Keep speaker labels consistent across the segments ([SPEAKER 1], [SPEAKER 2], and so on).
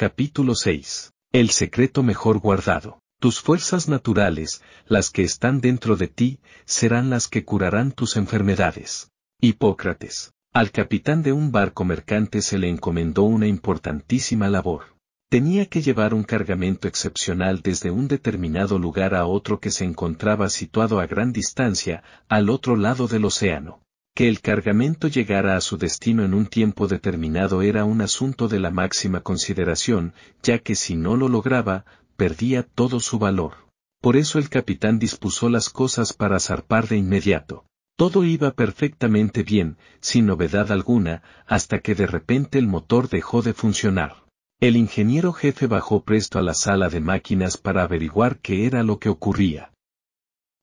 [SPEAKER 1] Capítulo 6. El secreto mejor guardado. Tus fuerzas naturales, las que están dentro de ti, serán las que curarán tus enfermedades. Hipócrates. Al capitán de un barco mercante se le encomendó una importantísima labor. Tenía que llevar un cargamento excepcional desde un determinado lugar a otro que se encontraba situado a gran distancia, al otro lado del océano. Que el cargamento llegara a su destino en un tiempo determinado era un asunto de la máxima consideración, ya que si no lo lograba, perdía todo su valor. Por eso el capitán dispuso las cosas para zarpar de inmediato. Todo iba perfectamente bien, sin novedad alguna, hasta que de repente el motor dejó de funcionar. El ingeniero jefe bajó presto a la sala de máquinas para averiguar qué era lo que ocurría.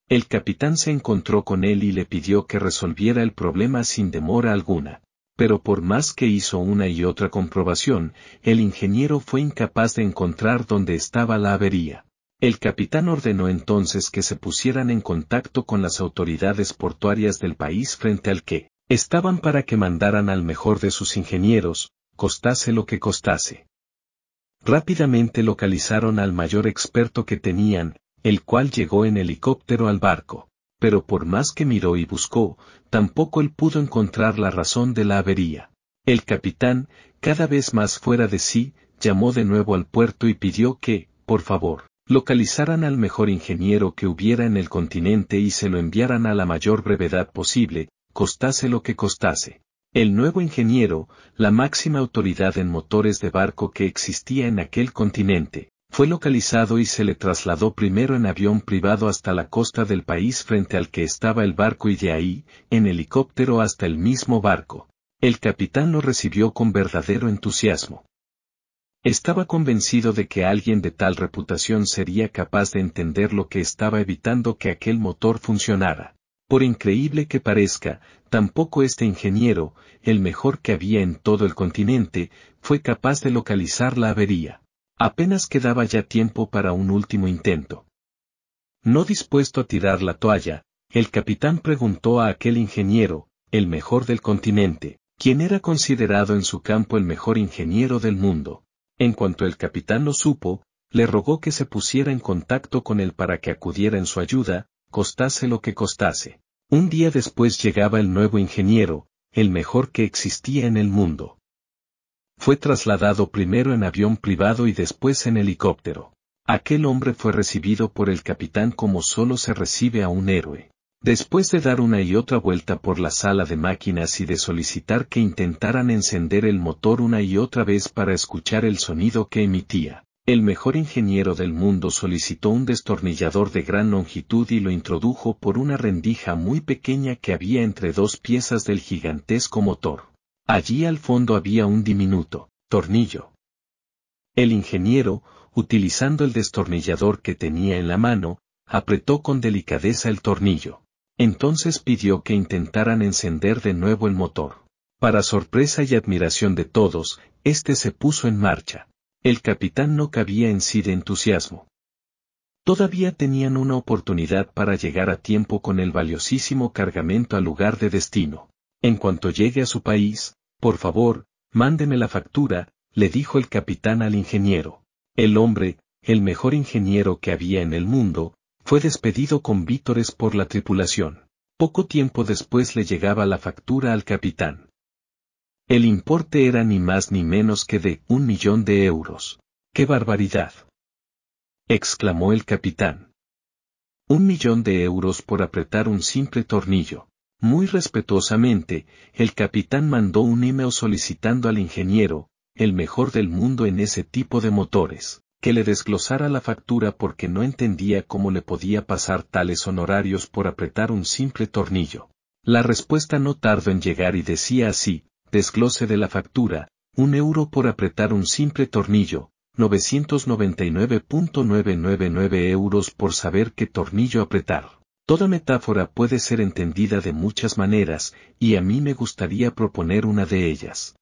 [SPEAKER 1] El capitán se encontró con él y le pidió que resolviera el problema sin demora alguna. Pero por más que hizo una y otra comprobación, el ingeniero fue incapaz de encontrar dónde estaba la avería. El capitán ordenó entonces que se pusieran en contacto con las autoridades portuarias del país frente al que estaban para que mandaran al mejor de sus ingenieros, costase lo que costase. Rápidamente localizaron al mayor experto que tenían, el cual llegó en helicóptero al barco, pero por más que miró y buscó, tampoco él pudo encontrar la razón de la avería. El capitán, cada vez más fuera de sí, llamó de nuevo al puerto y pidió que, por favor, localizaran al mejor ingeniero que hubiera en el continente y se lo enviaran a la mayor brevedad posible, costase lo que costase. El nuevo ingeniero, la máxima autoridad en motores de barco que existía en aquel continente, fue localizado y se le trasladó primero en avión privado hasta la costa del país frente al que estaba el barco y de ahí, en helicóptero hasta el mismo barco. El capitán lo recibió con verdadero entusiasmo. Estaba convencido de que alguien de tal reputación sería capaz de entender lo que estaba evitando que aquel motor funcionara. Por increíble que parezca, tampoco este ingeniero, el mejor que había en todo el continente, fue capaz de localizar la avería. Apenas quedaba ya tiempo para un último intento. No dispuesto a tirar la toalla, el capitán preguntó a aquel ingeniero, el mejor del continente, quien era considerado en su campo el mejor ingeniero del mundo. En cuanto el capitán lo supo, le rogó que se pusiera en contacto con él para que acudiera en su ayuda, costase lo que costase. Un día después llegaba el nuevo ingeniero, el mejor que existía en el mundo. Fue trasladado primero en avión privado y después en helicóptero. Aquel hombre fue recibido por el capitán como solo se recibe a un héroe. Después de dar una y otra vuelta por la sala de máquinas y de solicitar que intentaran encender el motor una y otra vez para escuchar el sonido que emitía, el mejor ingeniero del mundo solicitó un destornillador de gran longitud y lo introdujo por una rendija muy pequeña que había entre dos piezas del gigantesco motor. Allí al fondo había un diminuto tornillo. El ingeniero, utilizando el destornillador que tenía en la mano, apretó con delicadeza el tornillo. Entonces pidió que intentaran encender de nuevo el motor. Para sorpresa y admiración de todos, este se puso en marcha. El capitán no cabía en sí de entusiasmo. Todavía tenían una oportunidad para llegar a tiempo con el valiosísimo cargamento al lugar de destino. En cuanto llegue a su país, por favor, mándeme la factura, le dijo el capitán al ingeniero. El hombre, el mejor ingeniero que había en el mundo, fue despedido con vítores por la tripulación. Poco tiempo después le llegaba la factura al capitán. El importe era ni más ni menos que de un millón de euros. ¡Qué barbaridad! exclamó el capitán. Un millón de euros por apretar un simple tornillo. Muy respetuosamente, el capitán mandó un email solicitando al ingeniero, el mejor del mundo en ese tipo de motores, que le desglosara la factura porque no entendía cómo le podía pasar tales honorarios por apretar un simple tornillo. La respuesta no tardó en llegar y decía así, desglose de la factura, un euro por apretar un simple tornillo, 999.999 euros por saber qué tornillo apretar. Toda metáfora puede ser entendida de muchas maneras, y a mí me gustaría proponer una de ellas.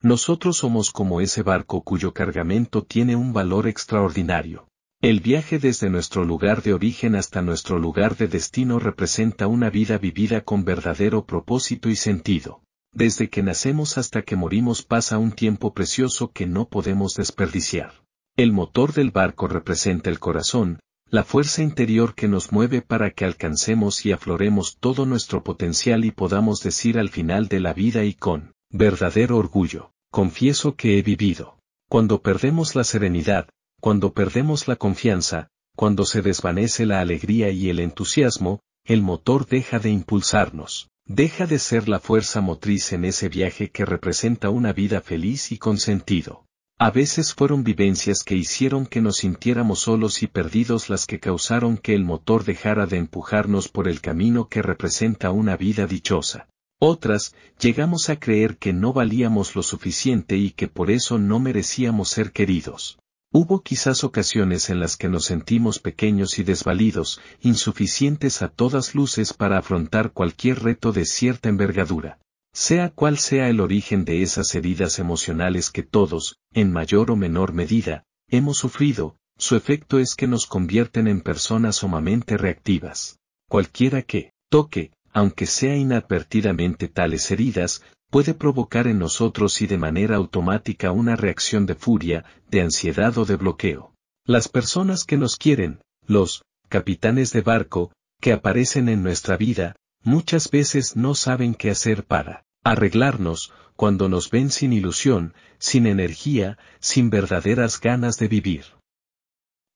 [SPEAKER 1] Nosotros somos como ese barco cuyo cargamento tiene un valor extraordinario. El viaje desde nuestro lugar de origen hasta nuestro lugar de destino representa una vida vivida con verdadero propósito y sentido. Desde que nacemos hasta que morimos pasa un tiempo precioso que no podemos desperdiciar. El motor del barco representa el corazón, la fuerza interior que nos mueve para que alcancemos y afloremos todo nuestro potencial y podamos decir al final de la vida y con verdadero orgullo, confieso que he vivido. Cuando perdemos la serenidad, cuando perdemos la confianza, cuando se desvanece la alegría y el entusiasmo, el motor deja de impulsarnos, deja de ser la fuerza motriz en ese viaje que representa una vida feliz y con sentido. A veces fueron vivencias que hicieron que nos sintiéramos solos y perdidos las que causaron que el motor dejara de empujarnos por el camino que representa una vida dichosa. Otras, llegamos a creer que no valíamos lo suficiente y que por eso no merecíamos ser queridos. Hubo quizás ocasiones en las que nos sentimos pequeños y desvalidos, insuficientes a todas luces para afrontar cualquier reto de cierta envergadura. Sea cual sea el origen de esas heridas emocionales que todos, en mayor o menor medida, hemos sufrido, su efecto es que nos convierten en personas sumamente reactivas. Cualquiera que, toque, aunque sea inadvertidamente tales heridas, puede provocar en nosotros y de manera automática una reacción de furia, de ansiedad o de bloqueo. Las personas que nos quieren, los capitanes de barco, que aparecen en nuestra vida, muchas veces no saben qué hacer para arreglarnos, cuando nos ven sin ilusión, sin energía, sin verdaderas ganas de vivir.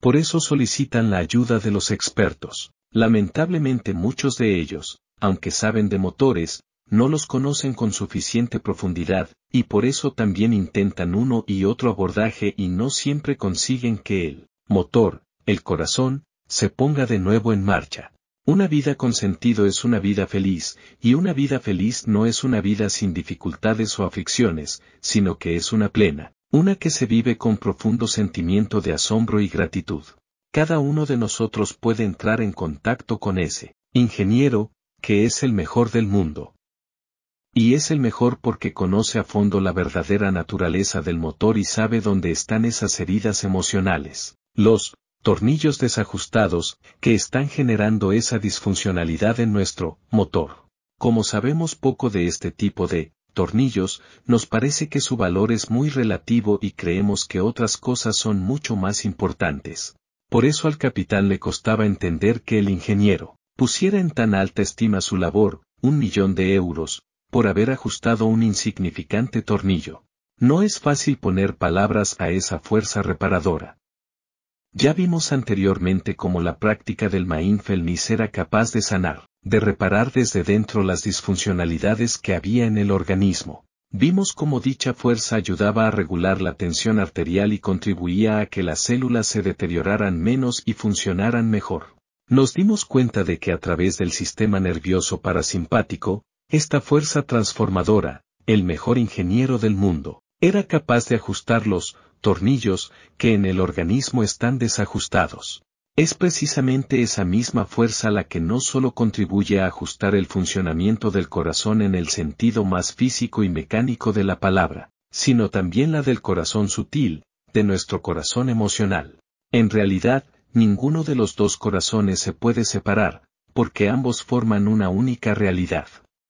[SPEAKER 1] Por eso solicitan la ayuda de los expertos. Lamentablemente muchos de ellos, aunque saben de motores, no los conocen con suficiente profundidad, y por eso también intentan uno y otro abordaje y no siempre consiguen que el motor, el corazón, se ponga de nuevo en marcha. Una vida con sentido es una vida feliz, y una vida feliz no es una vida sin dificultades o aflicciones, sino que es una plena, una que se vive con profundo sentimiento de asombro y gratitud. Cada uno de nosotros puede entrar en contacto con ese ingeniero, que es el mejor del mundo. Y es el mejor porque conoce a fondo la verdadera naturaleza del motor y sabe dónde están esas heridas emocionales. Los tornillos desajustados, que están generando esa disfuncionalidad en nuestro motor. Como sabemos poco de este tipo de tornillos, nos parece que su valor es muy relativo y creemos que otras cosas son mucho más importantes. Por eso al capitán le costaba entender que el ingeniero pusiera en tan alta estima su labor, un millón de euros, por haber ajustado un insignificante tornillo. No es fácil poner palabras a esa fuerza reparadora. Ya vimos anteriormente cómo la práctica del mindfulness era capaz de sanar, de reparar desde dentro las disfuncionalidades que había en el organismo. Vimos cómo dicha fuerza ayudaba a regular la tensión arterial y contribuía a que las células se deterioraran menos y funcionaran mejor. Nos dimos cuenta de que a través del sistema nervioso parasimpático, esta fuerza transformadora, el mejor ingeniero del mundo, era capaz de ajustar los tornillos que en el organismo están desajustados. Es precisamente esa misma fuerza la que no solo contribuye a ajustar el funcionamiento del corazón en el sentido más físico y mecánico de la palabra, sino también la del corazón sutil, de nuestro corazón emocional. En realidad, ninguno de los dos corazones se puede separar, porque ambos forman una única realidad.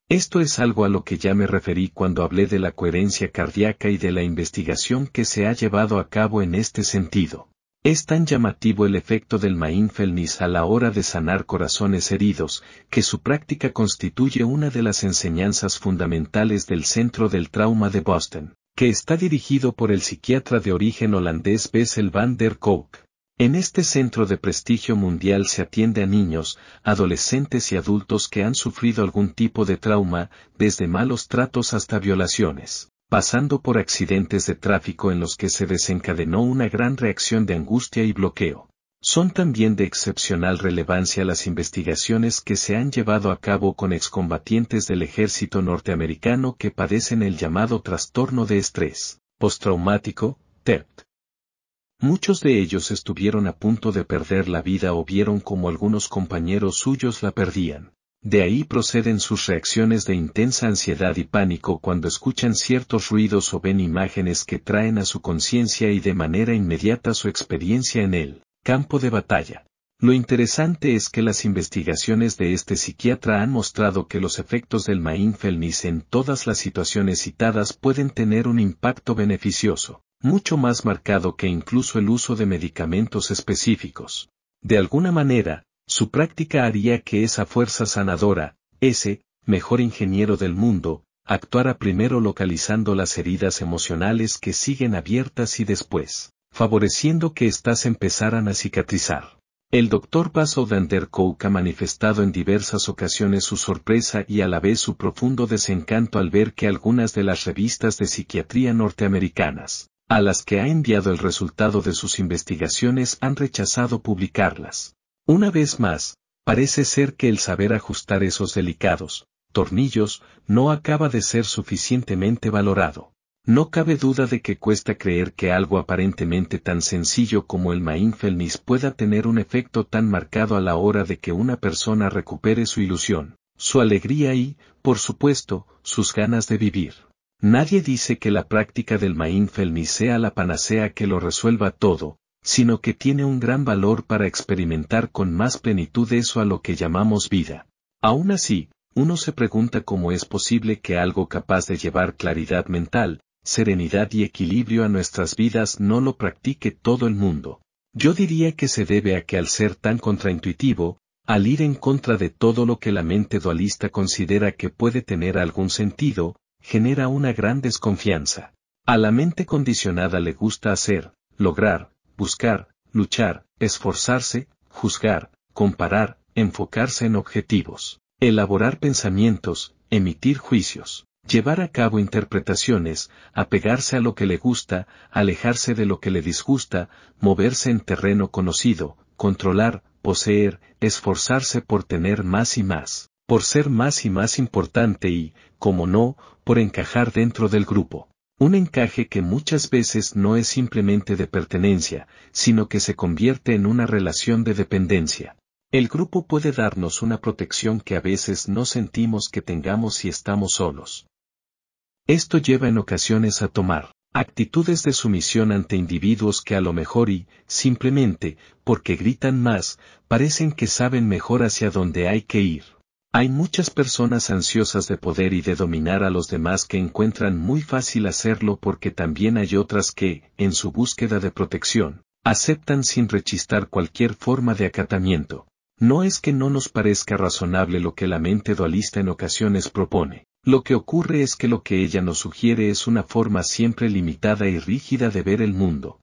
[SPEAKER 1] Esto es algo a lo que ya me referí cuando hablé de la coherencia cardíaca y de la investigación que se ha llevado a cabo en este sentido. Es tan llamativo el efecto del mindfulness a la hora de sanar corazones heridos, que su práctica constituye una de las enseñanzas fundamentales del Centro del Trauma de Boston, que está dirigido por el psiquiatra de origen holandés Bessel van der Kolk. En este centro de prestigio mundial se atiende a niños, adolescentes y adultos que han sufrido algún tipo de trauma, desde malos tratos hasta violaciones, pasando por accidentes de tráfico en los que se desencadenó una gran reacción de angustia y bloqueo. Son también de excepcional relevancia las investigaciones que se han llevado a cabo con excombatientes del ejército norteamericano que padecen el llamado trastorno de estrés postraumático, TERT Muchos de ellos estuvieron a punto de perder la vida o vieron como algunos compañeros suyos la perdían. De ahí proceden sus reacciones de intensa ansiedad y pánico cuando escuchan ciertos ruidos o ven imágenes que traen a su conciencia y de manera inmediata su experiencia en el campo de batalla. Lo interesante es que las investigaciones de este psiquiatra han mostrado que los efectos del mindfulness en todas las situaciones citadas pueden tener un impacto beneficioso, mucho más marcado que incluso el uso de medicamentos específicos. De alguna manera, su práctica haría que esa fuerza sanadora, ese, mejor ingeniero del mundo, actuara primero localizando las heridas emocionales que siguen abiertas y después, favoreciendo que éstas empezaran a cicatrizar. El doctor Basso van der ha manifestado en diversas ocasiones su sorpresa y a la vez su profundo desencanto al ver que algunas de las revistas de psiquiatría norteamericanas, a las que ha enviado el resultado de sus investigaciones han rechazado publicarlas. Una vez más, parece ser que el saber ajustar esos delicados, tornillos, no acaba de ser suficientemente valorado. No cabe duda de que cuesta creer que algo aparentemente tan sencillo como el mindfulness pueda tener un efecto tan marcado a la hora de que una persona recupere su ilusión, su alegría y, por supuesto, sus ganas de vivir. Nadie dice que la práctica del mindfulness sea la panacea que lo resuelva todo, sino que tiene un gran valor para experimentar con más plenitud eso a lo que llamamos vida. Aún así, uno se pregunta cómo es posible que algo capaz de llevar claridad mental, serenidad y equilibrio a nuestras vidas no lo practique todo el mundo. Yo diría que se debe a que al ser tan contraintuitivo, al ir en contra de todo lo que la mente dualista considera que puede tener algún sentido, genera una gran desconfianza. A la mente condicionada le gusta hacer, lograr, buscar, luchar, esforzarse, juzgar, comparar, enfocarse en objetivos, elaborar pensamientos, emitir juicios llevar a cabo interpretaciones, apegarse a lo que le gusta, alejarse de lo que le disgusta, moverse en terreno conocido, controlar, poseer, esforzarse por tener más y más, por ser más y más importante y, como no, por encajar dentro del grupo. Un encaje que muchas veces no es simplemente de pertenencia, sino que se convierte en una relación de dependencia. El grupo puede darnos una protección que a veces no sentimos que tengamos si estamos solos. Esto lleva en ocasiones a tomar actitudes de sumisión ante individuos que a lo mejor y, simplemente, porque gritan más, parecen que saben mejor hacia dónde hay que ir. Hay muchas personas ansiosas de poder y de dominar a los demás que encuentran muy fácil hacerlo porque también hay otras que, en su búsqueda de protección, aceptan sin rechistar cualquier forma de acatamiento. No es que no nos parezca razonable lo que la mente dualista en ocasiones propone, lo que ocurre es que lo que ella nos sugiere es una forma siempre limitada y rígida de ver el mundo.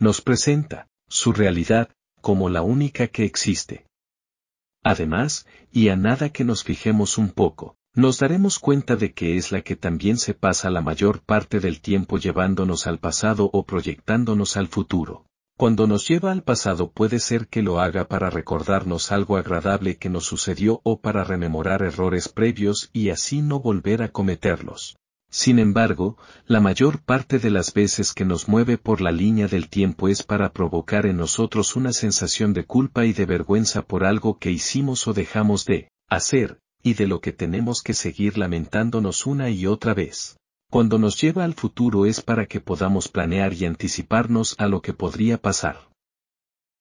[SPEAKER 1] Nos presenta, su realidad, como la única que existe. Además, y a nada que nos fijemos un poco, nos daremos cuenta de que es la que también se pasa la mayor parte del tiempo llevándonos al pasado o proyectándonos al futuro. Cuando nos lleva al pasado puede ser que lo haga para recordarnos algo agradable que nos sucedió o para rememorar errores previos y así no volver a cometerlos. Sin embargo, la mayor parte de las veces que nos mueve por la línea del tiempo es para provocar en nosotros una sensación de culpa y de vergüenza por algo que hicimos o dejamos de hacer, y de lo que tenemos que seguir lamentándonos una y otra vez. Cuando nos lleva al futuro es para que podamos planear y anticiparnos a lo que podría pasar.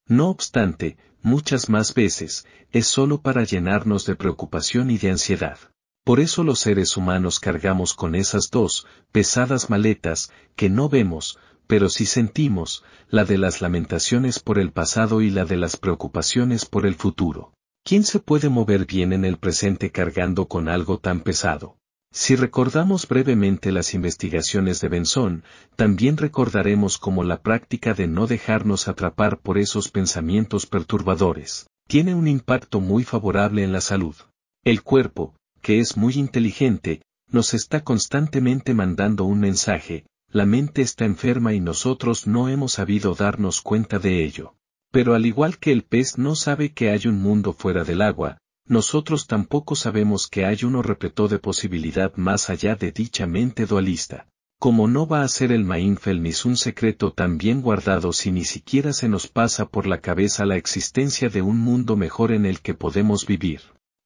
[SPEAKER 1] No obstante, muchas más veces, es solo para llenarnos de preocupación y de ansiedad. Por eso los seres humanos cargamos con esas dos, pesadas maletas, que no vemos, pero sí sentimos, la de las lamentaciones por el pasado y la de las preocupaciones por el futuro. ¿Quién se puede mover bien en el presente cargando con algo tan pesado? Si recordamos brevemente las investigaciones de Benson, también recordaremos cómo la práctica de no dejarnos atrapar por esos pensamientos perturbadores, tiene un impacto muy favorable en la salud. El cuerpo, que es muy inteligente, nos está constantemente mandando un mensaje, la mente está enferma y nosotros no hemos sabido darnos cuenta de ello. Pero al igual que el pez no sabe que hay un mundo fuera del agua, nosotros tampoco sabemos que hay uno repleto de posibilidad más allá de dicha mente dualista. Como no va a ser el mindfulness un secreto tan bien guardado si ni siquiera se nos pasa por la cabeza la existencia de un mundo mejor en el que podemos vivir.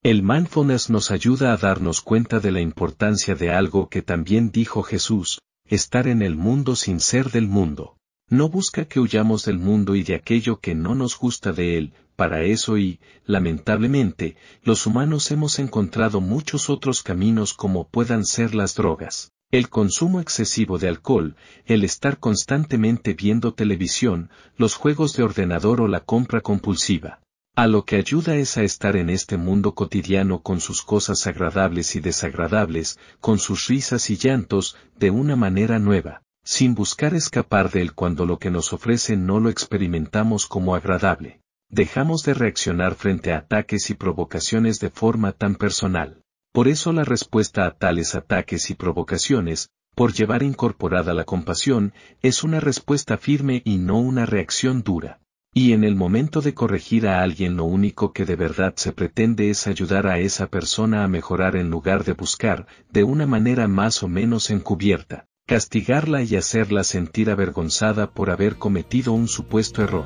[SPEAKER 1] El mindfulness nos ayuda a darnos cuenta de la importancia de algo que también dijo Jesús, estar en el mundo sin ser del mundo. No busca que huyamos del mundo y de aquello que no nos gusta de él, para eso y, lamentablemente, los humanos hemos encontrado muchos otros caminos como puedan ser las drogas. El consumo excesivo de alcohol, el estar constantemente viendo televisión, los juegos de ordenador o la compra compulsiva. A lo que ayuda es a estar en este mundo cotidiano con sus cosas agradables y desagradables, con sus risas y llantos, de una manera nueva, sin buscar escapar de él cuando lo que nos ofrece no lo experimentamos como agradable. Dejamos de reaccionar frente a ataques y provocaciones de forma tan personal. Por eso la respuesta a tales ataques y provocaciones, por llevar incorporada la compasión, es una respuesta firme y no una reacción dura. Y en el momento de corregir a alguien lo único que de verdad se pretende es ayudar a esa persona a mejorar en lugar de buscar, de una manera más o menos encubierta, castigarla y hacerla sentir avergonzada por haber cometido un supuesto error.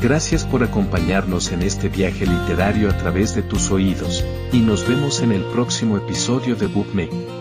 [SPEAKER 1] Gracias por acompañarnos en este viaje literario a través de tus oídos, y nos vemos en el próximo episodio de BookMe.